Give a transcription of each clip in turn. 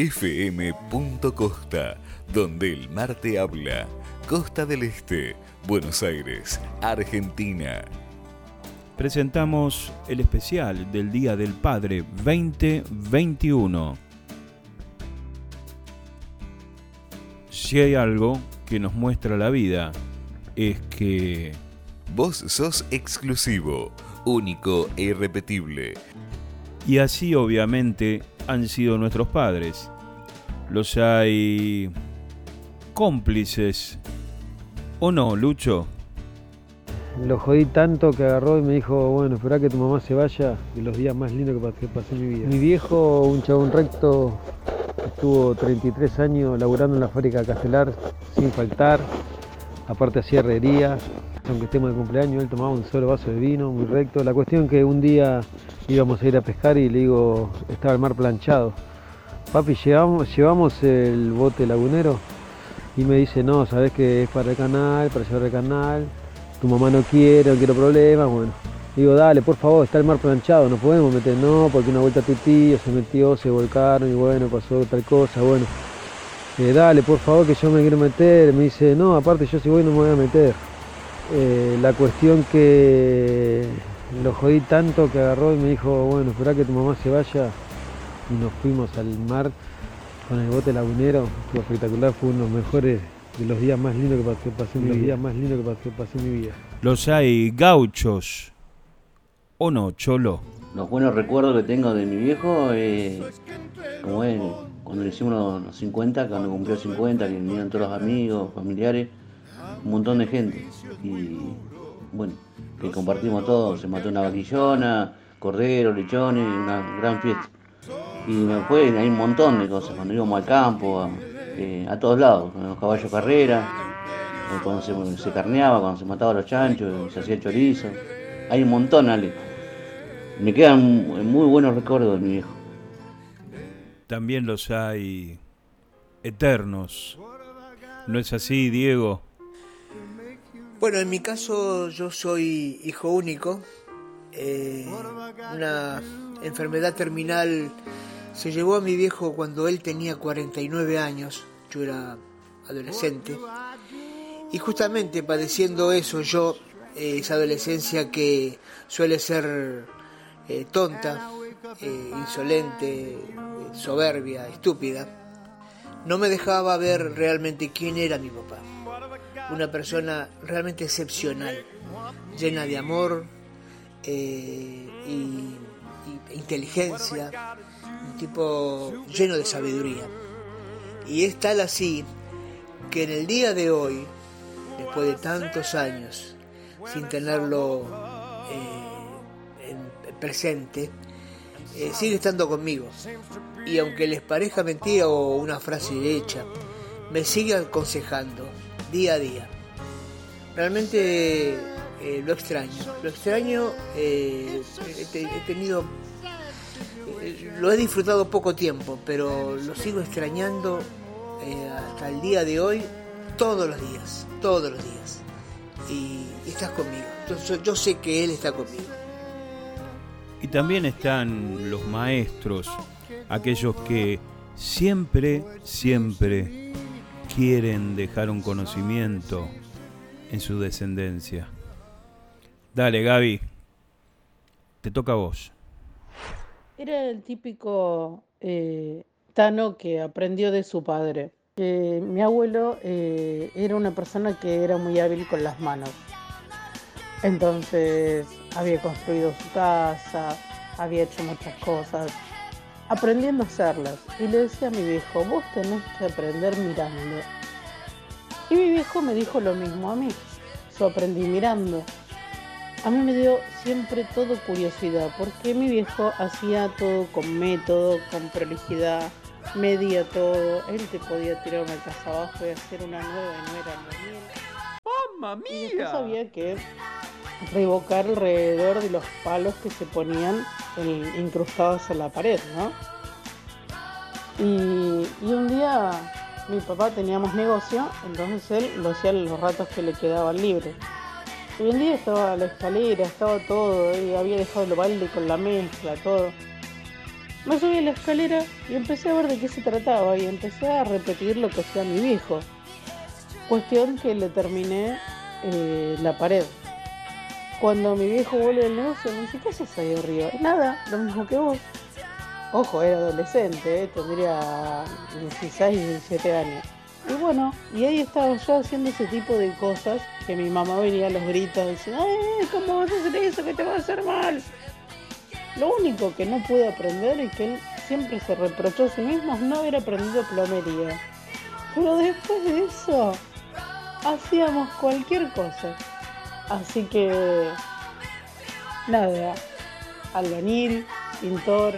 fm.costa, donde el mar te habla. Costa del Este, Buenos Aires, Argentina. Presentamos el especial del Día del Padre 2021. Si hay algo que nos muestra la vida, es que... Vos sos exclusivo, único e irrepetible. Y así obviamente han sido nuestros padres. Los hay cómplices. ¿O no, Lucho? Lo jodí tanto que agarró y me dijo, bueno, espera que tu mamá se vaya, y los días más lindos que pasé, en mi vida. Mi viejo, un chabón recto, estuvo 33 años laburando en la fábrica Castelar sin faltar, aparte hacía herrería, aunque estemos de cumpleaños, él tomaba un solo vaso de vino, muy recto. La cuestión que un día íbamos a ir a pescar y le digo, estaba el mar planchado. Papi, llevamos, llevamos el bote lagunero y me dice, no, sabes que es para el canal, para llevar el canal, tu mamá no quiere, no quiero problemas, bueno. Digo, dale, por favor, está el mar planchado, no podemos meter, no, porque una vuelta tu tío se metió, se volcaron y bueno, pasó tal cosa, bueno. Eh, dale, por favor, que yo me quiero meter. Me dice, no, aparte yo si voy no me voy a meter. Eh, la cuestión que lo jodí tanto que agarró y me dijo, bueno, espera que tu mamá se vaya. Y nos fuimos al mar con el bote lagunero. Fue espectacular, fue uno de los mejores de los días más lindos que pasé, en los días más lindos que pasé, en mi vida. Los hay gauchos. ¿O no, cholo? Los buenos recuerdos que tengo de mi viejo, eh, como él, cuando le hicimos los 50, cuando cumplió 50, que vinieron todos los amigos, familiares un montón de gente. Y bueno, que compartimos todo, se mató una vaquillona, cordero, lechones, una gran fiesta. Y después hay un montón de cosas, cuando íbamos al campo, a, eh, todos lados, con los caballos carrera, eh, cuando se, carneaba, cuando se mataba los chanchos, se hacía chorizo. Hay un montón, Ale. Me quedan muy buenos recuerdos de mi viejo. También los hay eternos. ¿No es así, Diego? Bueno, en mi caso yo soy hijo único. Eh, una enfermedad terminal se llevó a mi viejo cuando él tenía 49 años, yo era adolescente. Y justamente padeciendo eso, yo, eh, esa adolescencia que suele ser eh, tonta, insolente, soberbia, estúpida, no me dejaba ver realmente quién era mi papá una persona realmente excepcional, llena de amor eh, y, inteligencia, un tipo lleno de sabiduría. Y es tal así que en el día de hoy, después de tantos años, sin tenerlo eh, en presente, eh, sigue estando conmigo. Y aunque les parezca mentira o una frase hecha, me sigue aconsejando, día a día. Realmente eh, lo extraño, lo extraño, eh, he, tenido, eh, lo he disfrutado poco tiempo, pero lo sigo extrañando hasta el día de hoy, todos los días, todos los días. Y, estás conmigo, yo, yo sé que Él está conmigo. Y también están los maestros, aquellos que siempre, siempre quieren dejar un conocimiento en su descendencia. Dale, Gaby, te toca a vos. Era el típico eh, Tano que aprendió de su padre. mi abuelo eh, era una persona que era muy hábil con las manos. Entonces había construido su casa, había hecho muchas cosas, aprendiendo a hacerlas. Y le decía a mi viejo, vos tenés que aprender mirando. Y mi viejo me dijo lo mismo a mí. Yo aprendí mirando. A mí me dio siempre todo curiosidad, porque mi viejo hacía todo con método, con prolijidad, medía todo. Él te podía tirar una casa abajo y hacer una nueva y no era normal. ¡Mamma mía! Y después había que revocar alrededor de los palos que se ponían incrustados en la pared, ¿no? Y, un día mi papá teníamos negocio, entonces él lo hacía los ratos que le quedaban libres. Y un día estaba la escalera, estaba todo, y había dejado el balde con la mezcla, todo. Me subí a la escalera y empecé a ver de qué se trataba y empecé a repetir lo que hacía mi viejo. Cuestión que le terminé eh, la pared. Cuando mi viejo vuelve del negocio me dice, ¿qué haces ahí arriba? Nada, lo mismo que vos. Ojo, era adolescente, ¿eh? tendría 16, 17 años. Y bueno, y ahí estaba yo haciendo ese tipo de cosas que mi mamá venía a los gritos diciendo, ¡ay, cómo vas a hacer eso que te va a hacer mal! Lo único que no pude aprender y que él siempre se reprochó a sí mismo es no haber aprendido plomería. Pero después de eso, hacíamos cualquier cosa. Así que, nada, albañil, pintor,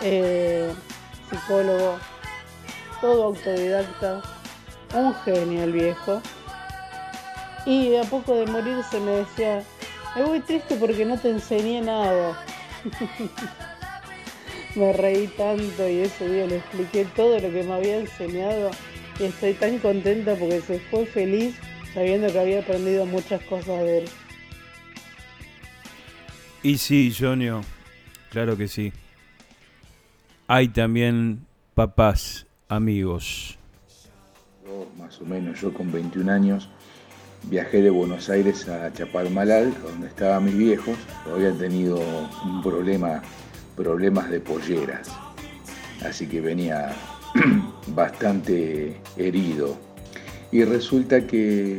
eh, psicólogo, todo autodidacta, un genio viejo. Y a poco de morirse me decía, me voy triste porque no te enseñé nada. me reí tanto y ese día le expliqué todo lo que me había enseñado y estoy tan contenta porque se fue feliz sabiendo que había aprendido muchas cosas de él. Y sí, Jonio, claro que sí. Hay también papás, amigos. más o menos, yo con 21 años viajé de Buenos Aires a Chapadmalal, donde estaban mis viejos, habían tenido un problema, problemas de polleras. Así que venía bastante herido. Y resulta que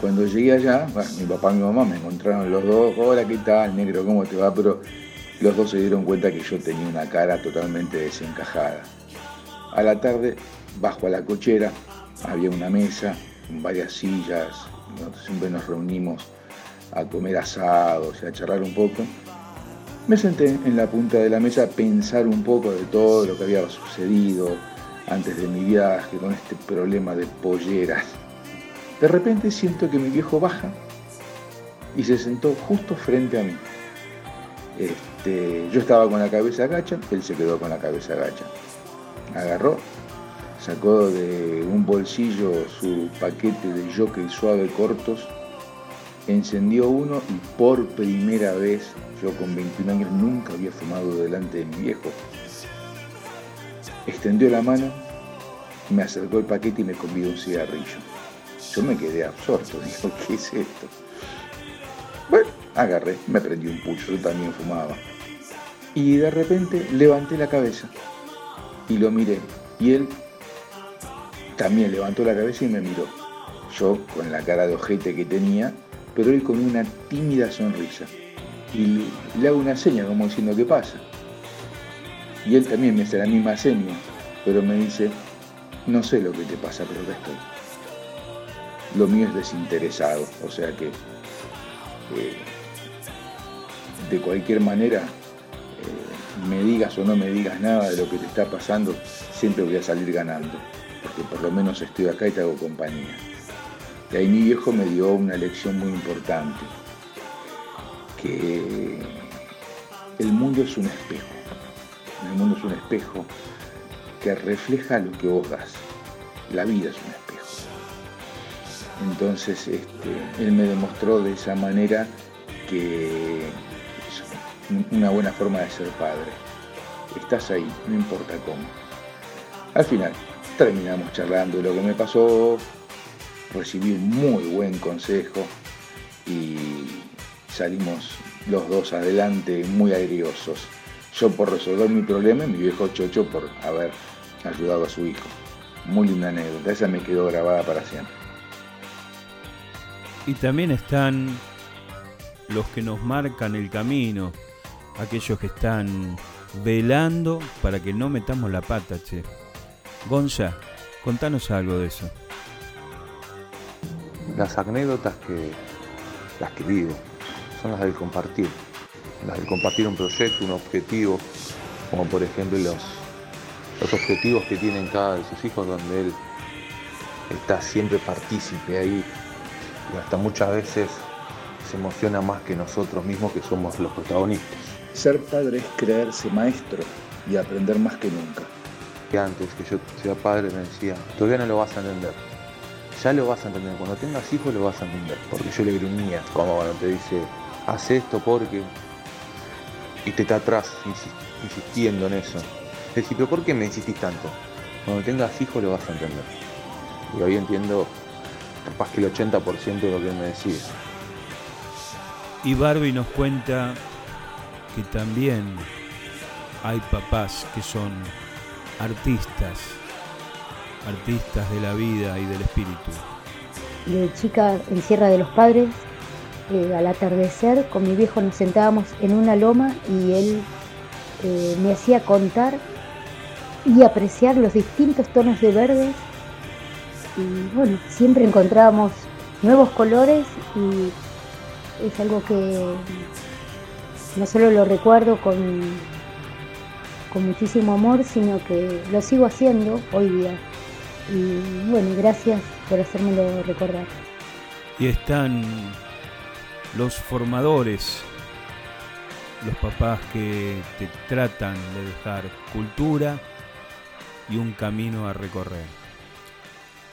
cuando llegué allá, mi papá y mi mamá me encontraron los dos, hola, ¿qué tal, negro? ¿Cómo te va? Pero los dos se dieron cuenta que yo tenía una cara totalmente desencajada. A la tarde, bajo a la cochera, había una mesa, varias sillas, nosotros siempre nos reunimos a comer asados y a charlar un poco. Me senté en la punta de la mesa a pensar un poco de todo lo que había sucedido antes de mi viaje con este problema de polleras. De repente siento que mi viejo baja y se sentó justo frente a mí. Este, yo estaba con la cabeza agacha, él se quedó con la cabeza agacha. Agarró, sacó de un bolsillo su paquete de jockey suave cortos, encendió uno y por primera vez, yo con 21 años nunca había fumado delante de mi viejo, extendió la mano, me acercó el paquete y me convidó un cigarrillo. Yo me quedé absorto, dijo, ¿qué es esto? Bueno, agarré, me prendí un pucho, yo también fumaba. Y de repente levanté la cabeza y lo miré. Y él también levantó la cabeza y me miró. Yo con la cara de ojete que tenía, pero él con una tímida sonrisa. Y le, hago una seña como diciendo, ¿qué pasa? Y él también me hace la misma seña, pero me dice, no sé lo que te pasa, pero acá estoy. Lo mío es desinteresado, o sea que eh, de cualquier manera, eh, me digas o no me digas nada de lo que te está pasando, siempre voy a salir ganando, porque por lo menos estoy acá y te hago compañía. Y ahí mi viejo me dio una lección muy importante, que el mundo es un espejo, el mundo es un espejo que refleja lo que vos das, la vida es un espejo. Entonces este, él me demostró de esa manera que es una buena forma de ser padre. Estás ahí, no importa cómo. Al final terminamos charlando de lo que me pasó, recibí un muy buen consejo y salimos los dos adelante muy airiosos. Yo por resolver mi problema y mi viejo Chocho por haber ayudado a su hijo. Muy linda anécdota, esa me quedó grabada para siempre. Y también están los que nos marcan el camino, aquellos que están velando para que no metamos la pata, che. Gonza, contanos algo de eso. Las anécdotas que las que vivo son las del compartir, las del compartir un proyecto, un objetivo, como por ejemplo los, los objetivos que tienen cada de sus hijos, donde él está siempre partícipe ahí y hasta muchas veces se emociona más que nosotros mismos que somos los protagonistas. Ser padre es creerse maestro y aprender más que nunca. Que antes que yo sea padre me decía, todavía no lo vas a entender. Ya lo vas a entender, cuando tengas hijos lo vas a entender. Porque yo le gruñía, como cuando te dice, haz esto porque... y te está atrás insistiendo en eso. Decís, pero ¿por qué me insistís tanto? Cuando tengas hijos lo vas a entender. Y hoy entiendo capaz que el 80% de lo que me decía. Y Barbie nos cuenta que también hay papás que son artistas, artistas de la vida y del espíritu. De chica en Sierra de los Padres, al atardecer con mi viejo nos sentábamos en una loma y él eh, me hacía contar y apreciar los distintos tonos de verdes y bueno, siempre encontrábamos nuevos colores y es algo que no solo lo recuerdo con, con muchísimo amor, sino que lo sigo haciendo hoy día. Y bueno, gracias por hacérmelo recordar. Y están los formadores, los papás que te tratan de dejar cultura y un camino a recorrer.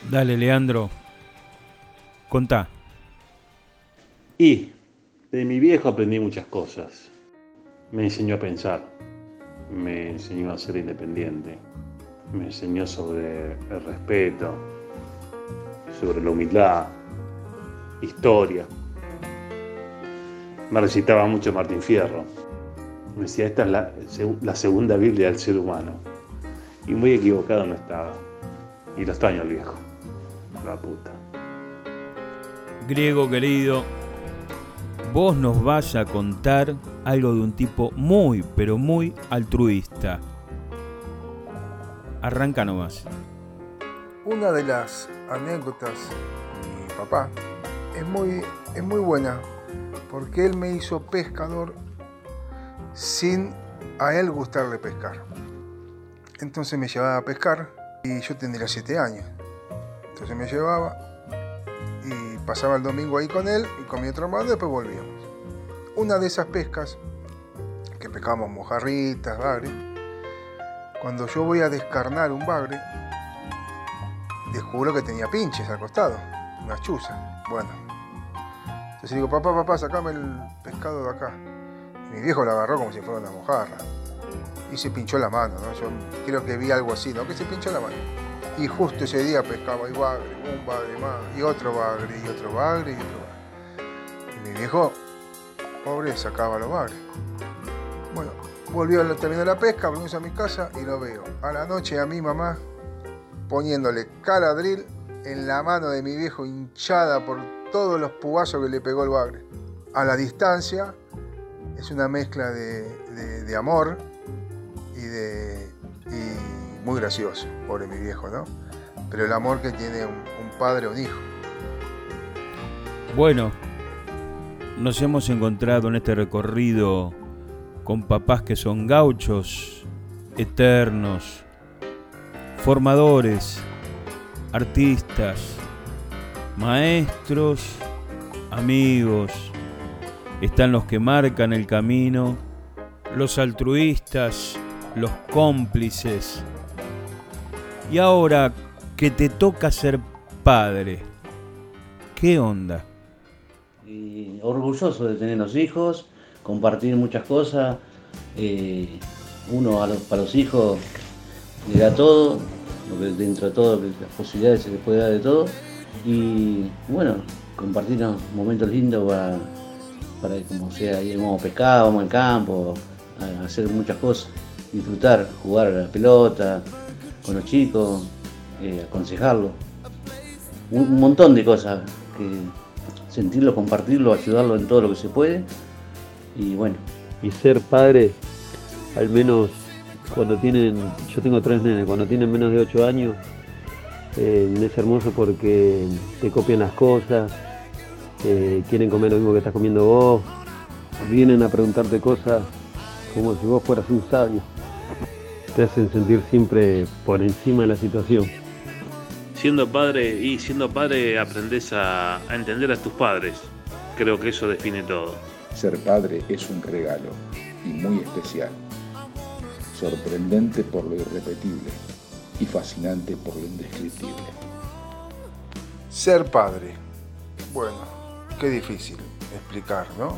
Dale, Leandro, contá. Y de mi viejo aprendí muchas cosas. Me enseñó a pensar, me enseñó a ser independiente, me enseñó sobre el respeto, sobre la humildad, historia. Me recitaba mucho Martín Fierro. Me decía, esta es la, la segunda Biblia del ser humano. Y muy equivocado no estaba. Y lo extraño al viejo. La puta. Griego querido, vos nos vas a contar algo de un tipo muy, pero muy altruista. Arranca nomás. Una de las anécdotas de mi papá es muy, es muy buena porque él me hizo pescador sin a él gustarle pescar. Entonces me llevaba a pescar y yo tendría 7 años. Entonces me llevaba y pasaba el domingo ahí con él y con mi otro hermano y después volvíamos. Una de esas pescas, que pescábamos mojarritas, bagre, cuando yo voy a descarnar un bagre, descubro que tenía pinches al costado, una chuza. Bueno, entonces digo, papá, papá, sacame el pescado de acá. Mi viejo lo agarró como si fuera una mojarra. Y se pinchó la mano, ¿no? Yo creo que vi algo así, ¿no? Que se pinchó la mano. Y justo ese día pescaba y bagre, un bagre más, y otro bagre, y otro bagre, y otro bagre. Y mi viejo, pobre, sacaba los bagres. Bueno, volvió a terminar la pesca, volvimos a mi casa y lo veo. A la noche a mi mamá poniéndole caladril en la mano de mi viejo hinchada por todos los pugazos que le pegó el bagre. A la distancia es una mezcla de, de, amor y de y muy gracioso, pobre mi viejo, ¿no? Pero el amor que tiene un, un padre o un hijo. Bueno, nos hemos encontrado en este recorrido con papás que son gauchos, eternos, formadores, artistas, maestros, amigos. Están los que marcan el camino, los altruistas, los cómplices. Y ahora que te toca ser padre, ¿qué onda? Orgulloso de tener los hijos, compartir muchas cosas. Eh, uno a los, para los hijos le da todo, dentro de todo, las posibilidades se les puede dar de todo. Y bueno, compartir momentos lindos para, para como sea, íbamos a pescar, vamos al campo, hacer muchas cosas, disfrutar, jugar a la pelota con los chicos, eh, aconsejarlo. Un, montón de cosas que sentirlo, compartirlo, ayudarlo en todo lo que se puede. Y bueno. Y ser padre, al menos cuando tienen, yo tengo tres nenes, cuando tienen menos de 8 años, eh, es hermoso porque te copian las cosas, eh, quieren comer lo mismo que estás comiendo vos, vienen a preguntarte cosas como si vos fueras un sabio. Te hacen sentir siempre por encima de la situación. Siendo padre y siendo padre aprendes a, a entender a tus padres. Creo que eso define todo. Ser padre es un regalo y muy especial. Sorprendente por lo irrepetible y fascinante por lo indescriptible. Ser padre. Bueno, qué difícil explicar, ¿no?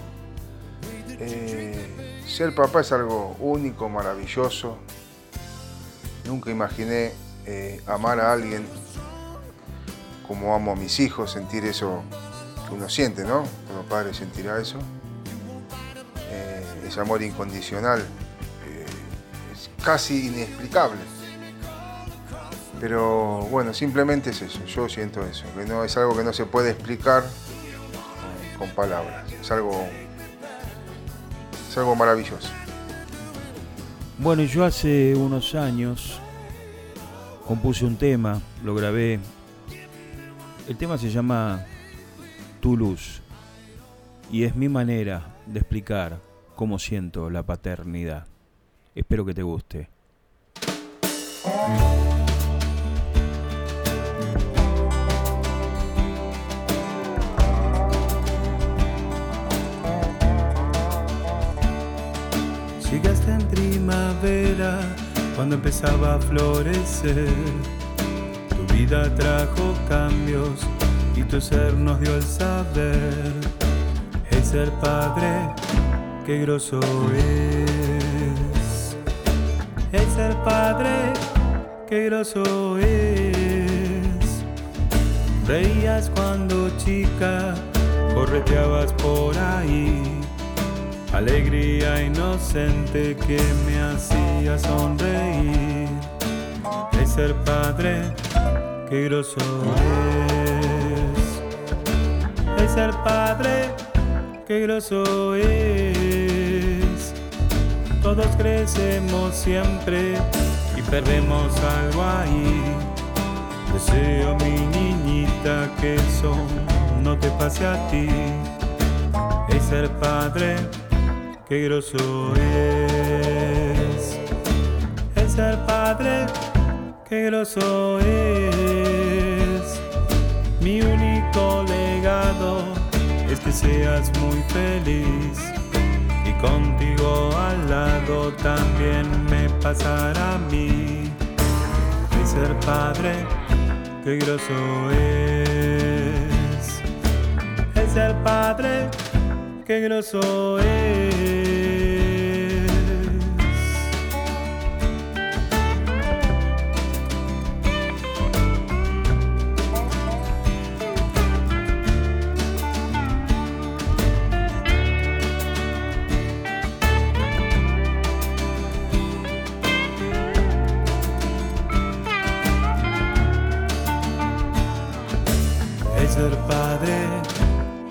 Eh, ser papá es algo único, maravilloso. Nunca imaginé eh, amar a alguien como amo a mis hijos, sentir eso que uno siente, ¿no? Como padre sentirá eso. Eh, ese amor incondicional es casi inexplicable. Pero bueno, simplemente es eso, yo siento eso, que no es algo que no se puede explicar con palabras, es algo, es algo maravilloso. Bueno, yo hace unos años compuse un tema, lo grabé. El tema se llama Tu luz y es mi manera de explicar cómo siento la paternidad. Espero que te guste. Cuando empezaba a florecer. Tu vida trajo cambios y tu ser nos dio el saber. El ser padre, qué groso es. El ser padre, qué groso es. Reías cuando chica, correteabas por ahí alegría inocente que me hacía sonreír. Es ser padre, qué groso es. Es ser padre, qué groso es. Todos crecemos siempre y perdemos algo ahí. Deseo mi niñita que eso no te pase a ti. Es ser padre, qué groso es. El ser padre, qué groso es. Mi único legado es que seas muy feliz. Y contigo al lado también me pasará a mí. El ser padre, qué groso es. El ser padre, qué groso es.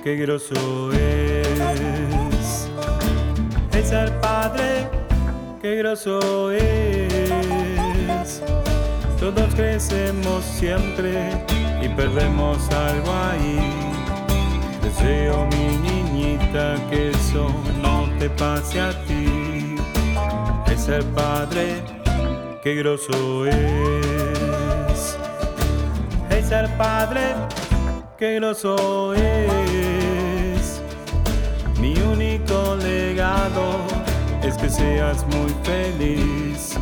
Qué groso es. El ser padre, qué groso es. Todos crecemos siempre y perdemos algo ahí. Deseo mi niñita que eso no te pase a ti. El ser padre, qué groso es. El ser padre, qué groso es. Mi único legado es que seas muy feliz.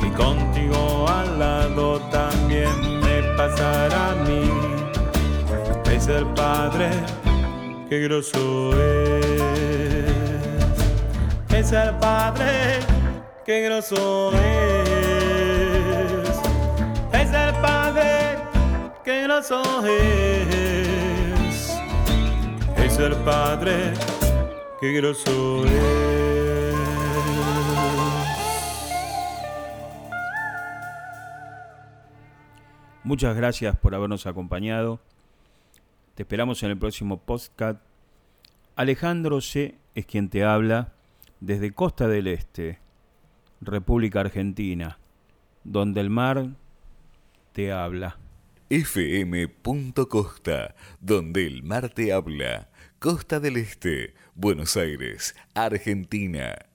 Y contigo al lado también me pasará a mí. Es el padre, qué groso es. Es el padre, qué groso es. Qué groso es. Es el padre, qué groso es. Muchas gracias por habernos acompañado. Te esperamos en el próximo podcast. Alejandro C. es quien te habla desde Costa del Este, República Argentina, donde el mar te habla. fm.costa, donde el mar te habla. Costa del Este, Buenos Aires, Argentina.